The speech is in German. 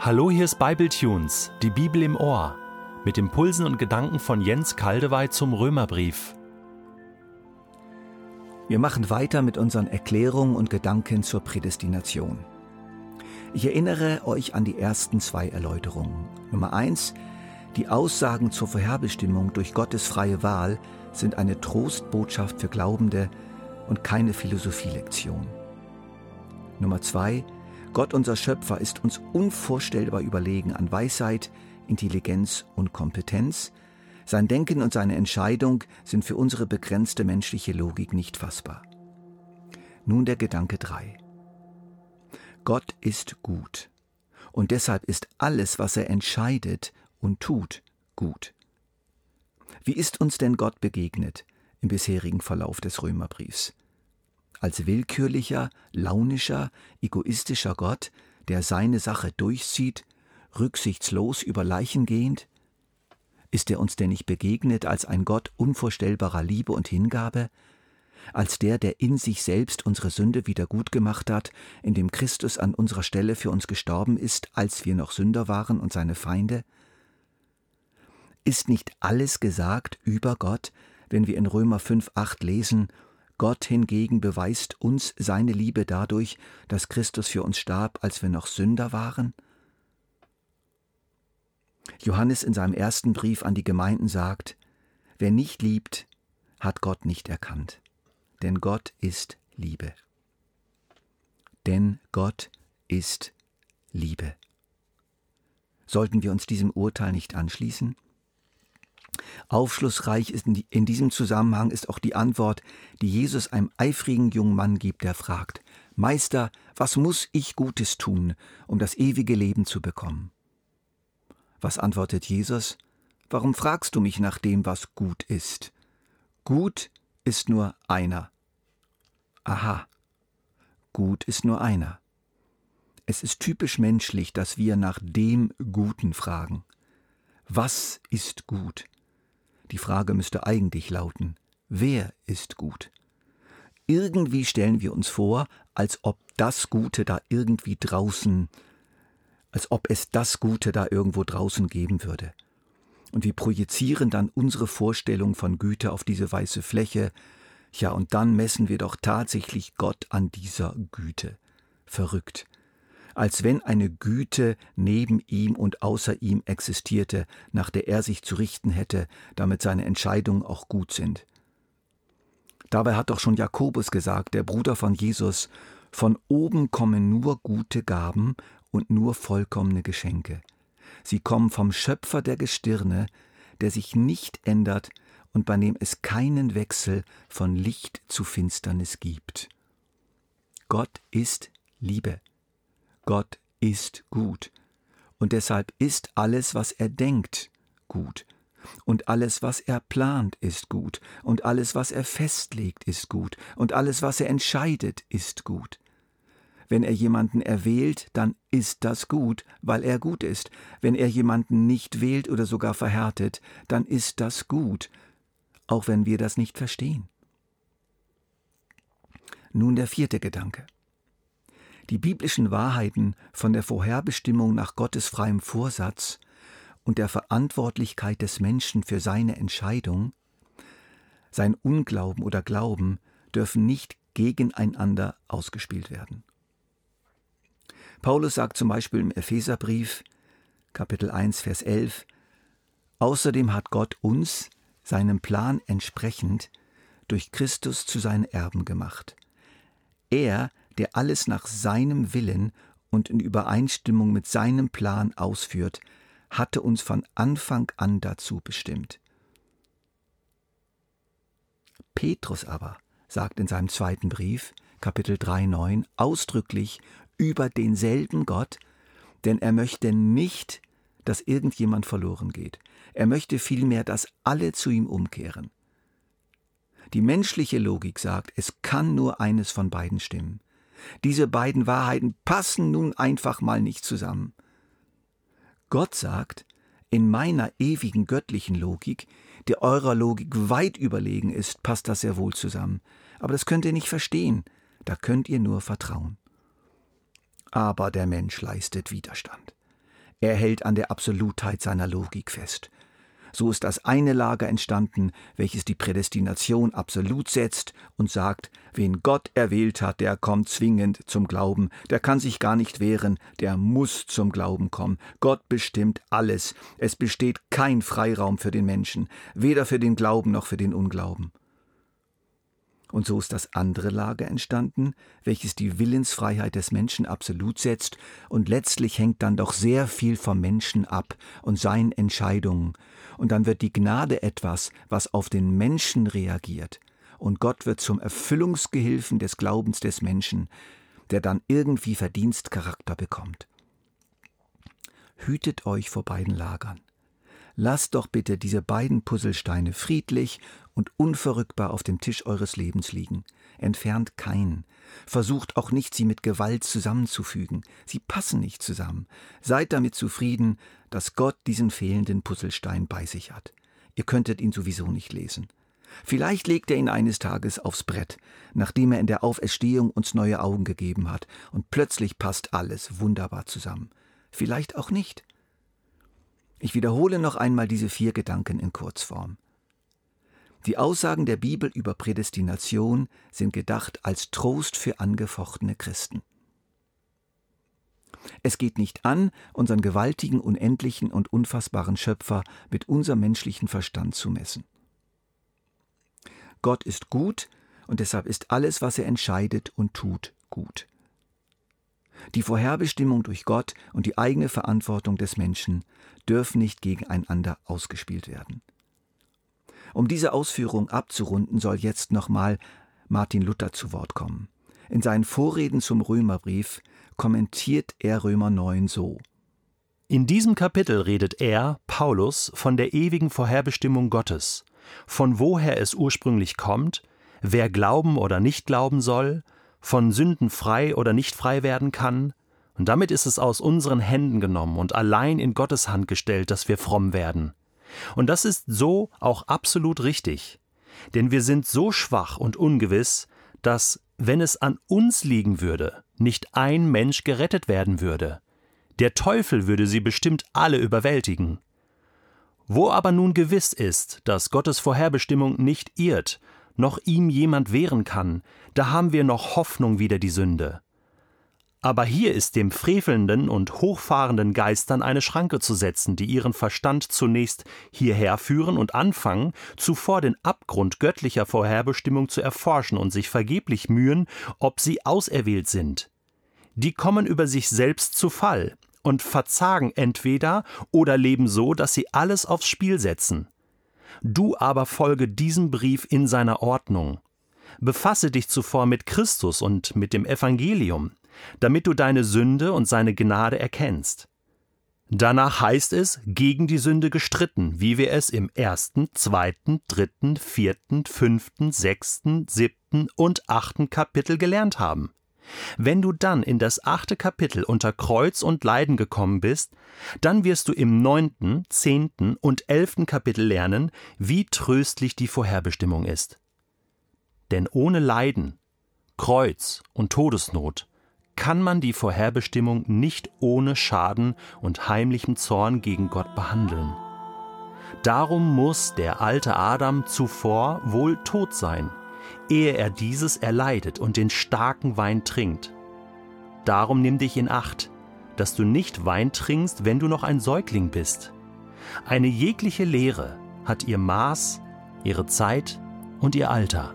Hallo, hier ist Bibletunes, die Bibel im Ohr, mit Impulsen und Gedanken von Jens Kaldewey zum Römerbrief. Wir machen weiter mit unseren Erklärungen und Gedanken zur Prädestination. Ich erinnere euch an die ersten zwei Erläuterungen. Nummer eins: Die Aussagen zur Vorherbestimmung durch Gottes freie Wahl sind eine Trostbotschaft für Glaubende und keine Philosophielektion. Nummer zwei: Gott, unser Schöpfer, ist uns unvorstellbar überlegen an Weisheit, Intelligenz und Kompetenz. Sein Denken und seine Entscheidung sind für unsere begrenzte menschliche Logik nicht fassbar. Nun der Gedanke 3. Gott ist gut. Und deshalb ist alles, was er entscheidet und tut, gut. Wie ist uns denn Gott begegnet im bisherigen Verlauf des Römerbriefs? Als willkürlicher, launischer, egoistischer Gott, der seine Sache durchzieht, rücksichtslos über Leichen gehend? Ist er uns denn nicht begegnet als ein Gott unvorstellbarer Liebe und Hingabe, als der, der in sich selbst unsere Sünde wieder gut gemacht hat, indem Christus an unserer Stelle für uns gestorben ist, als wir noch Sünder waren und seine Feinde? Ist nicht alles gesagt über Gott, wenn wir in Römer 5, 8 lesen, Gott hingegen beweist uns seine Liebe dadurch, dass Christus für uns starb, als wir noch Sünder waren? Johannes in seinem ersten Brief an die Gemeinden sagt, wer nicht liebt, hat Gott nicht erkannt, denn Gott ist Liebe. Denn Gott ist Liebe. Sollten wir uns diesem Urteil nicht anschließen? Aufschlussreich ist in diesem Zusammenhang ist auch die Antwort, die Jesus einem eifrigen jungen Mann gibt, der fragt, Meister, was muss ich Gutes tun, um das ewige Leben zu bekommen? Was antwortet Jesus? Warum fragst du mich nach dem, was gut ist? Gut ist nur einer. Aha, gut ist nur einer. Es ist typisch menschlich, dass wir nach dem Guten fragen. Was ist gut? Die Frage müsste eigentlich lauten, wer ist gut? Irgendwie stellen wir uns vor, als ob das Gute da irgendwie draußen, als ob es das Gute da irgendwo draußen geben würde. Und wir projizieren dann unsere Vorstellung von Güte auf diese weiße Fläche, ja, und dann messen wir doch tatsächlich Gott an dieser Güte. Verrückt als wenn eine Güte neben ihm und außer ihm existierte, nach der er sich zu richten hätte, damit seine Entscheidungen auch gut sind. Dabei hat doch schon Jakobus gesagt, der Bruder von Jesus, von oben kommen nur gute Gaben und nur vollkommene Geschenke. Sie kommen vom Schöpfer der Gestirne, der sich nicht ändert und bei dem es keinen Wechsel von Licht zu Finsternis gibt. Gott ist Liebe. Gott ist gut. Und deshalb ist alles, was er denkt, gut. Und alles, was er plant, ist gut. Und alles, was er festlegt, ist gut. Und alles, was er entscheidet, ist gut. Wenn er jemanden erwählt, dann ist das gut, weil er gut ist. Wenn er jemanden nicht wählt oder sogar verhärtet, dann ist das gut, auch wenn wir das nicht verstehen. Nun der vierte Gedanke. Die biblischen Wahrheiten von der Vorherbestimmung nach Gottes freiem Vorsatz und der Verantwortlichkeit des Menschen für seine Entscheidung, sein Unglauben oder Glauben dürfen nicht gegeneinander ausgespielt werden. Paulus sagt zum Beispiel im Epheserbrief, Kapitel 1, Vers 11, Außerdem hat Gott uns, seinem Plan entsprechend, durch Christus zu seinen Erben gemacht. Er, der alles nach seinem Willen und in Übereinstimmung mit seinem Plan ausführt, hatte uns von Anfang an dazu bestimmt. Petrus aber sagt in seinem zweiten Brief, Kapitel 3,9, ausdrücklich über denselben Gott, denn er möchte nicht, dass irgendjemand verloren geht. Er möchte vielmehr, dass alle zu ihm umkehren. Die menschliche Logik sagt, es kann nur eines von beiden stimmen. Diese beiden Wahrheiten passen nun einfach mal nicht zusammen. Gott sagt, in meiner ewigen göttlichen Logik, die eurer Logik weit überlegen ist, passt das sehr wohl zusammen. Aber das könnt ihr nicht verstehen, da könnt ihr nur vertrauen. Aber der Mensch leistet Widerstand. Er hält an der Absolutheit seiner Logik fest. So ist das eine Lager entstanden, welches die Prädestination absolut setzt und sagt, wen Gott erwählt hat, der kommt zwingend zum Glauben, der kann sich gar nicht wehren, der muss zum Glauben kommen. Gott bestimmt alles. Es besteht kein Freiraum für den Menschen, weder für den Glauben noch für den Unglauben. Und so ist das andere Lager entstanden, welches die Willensfreiheit des Menschen absolut setzt, und letztlich hängt dann doch sehr viel vom Menschen ab und seinen Entscheidungen, und dann wird die Gnade etwas, was auf den Menschen reagiert, und Gott wird zum Erfüllungsgehilfen des Glaubens des Menschen, der dann irgendwie Verdienstcharakter bekommt. Hütet euch vor beiden Lagern. Lasst doch bitte diese beiden Puzzlesteine friedlich und unverrückbar auf dem Tisch eures Lebens liegen. Entfernt keinen. Versucht auch nicht, sie mit Gewalt zusammenzufügen. Sie passen nicht zusammen. Seid damit zufrieden, dass Gott diesen fehlenden Puzzlestein bei sich hat. Ihr könntet ihn sowieso nicht lesen. Vielleicht legt er ihn eines Tages aufs Brett, nachdem er in der Auferstehung uns neue Augen gegeben hat, und plötzlich passt alles wunderbar zusammen. Vielleicht auch nicht. Ich wiederhole noch einmal diese vier Gedanken in Kurzform. Die Aussagen der Bibel über Prädestination sind gedacht als Trost für angefochtene Christen. Es geht nicht an, unseren gewaltigen, unendlichen und unfassbaren Schöpfer mit unserem menschlichen Verstand zu messen. Gott ist gut und deshalb ist alles, was er entscheidet und tut, gut. Die Vorherbestimmung durch Gott und die eigene Verantwortung des Menschen dürfen nicht gegeneinander ausgespielt werden. Um diese Ausführung abzurunden, soll jetzt nochmal Martin Luther zu Wort kommen. In seinen Vorreden zum Römerbrief kommentiert er Römer 9 so. In diesem Kapitel redet er, Paulus, von der ewigen Vorherbestimmung Gottes, von woher es ursprünglich kommt, wer glauben oder nicht glauben soll, von Sünden frei oder nicht frei werden kann, und damit ist es aus unseren Händen genommen und allein in Gottes Hand gestellt, dass wir fromm werden. Und das ist so auch absolut richtig. Denn wir sind so schwach und ungewiss, dass, wenn es an uns liegen würde, nicht ein Mensch gerettet werden würde. Der Teufel würde sie bestimmt alle überwältigen. Wo aber nun gewiss ist, dass Gottes Vorherbestimmung nicht irrt, noch ihm jemand wehren kann, da haben wir noch Hoffnung wider die Sünde. Aber hier ist dem frevelnden und hochfahrenden Geistern eine Schranke zu setzen, die ihren Verstand zunächst hierher führen und anfangen, zuvor den Abgrund göttlicher Vorherbestimmung zu erforschen und sich vergeblich mühen, ob sie auserwählt sind. Die kommen über sich selbst zu Fall und verzagen entweder oder leben so, dass sie alles aufs Spiel setzen. Du aber folge diesem Brief in seiner Ordnung. Befasse dich zuvor mit Christus und mit dem Evangelium, damit du deine Sünde und seine Gnade erkennst. Danach heißt es, gegen die Sünde gestritten, wie wir es im ersten, zweiten, dritten, vierten, fünften, sechsten, siebten und achten Kapitel gelernt haben. Wenn du dann in das achte Kapitel unter Kreuz und Leiden gekommen bist, dann wirst du im neunten, zehnten und elften Kapitel lernen, wie tröstlich die Vorherbestimmung ist. Denn ohne Leiden, Kreuz und Todesnot kann man die Vorherbestimmung nicht ohne Schaden und heimlichem Zorn gegen Gott behandeln. Darum muss der alte Adam zuvor wohl tot sein, ehe er dieses erleidet und den starken Wein trinkt. Darum nimm dich in Acht, dass du nicht Wein trinkst, wenn du noch ein Säugling bist. Eine jegliche Lehre hat ihr Maß, ihre Zeit und ihr Alter.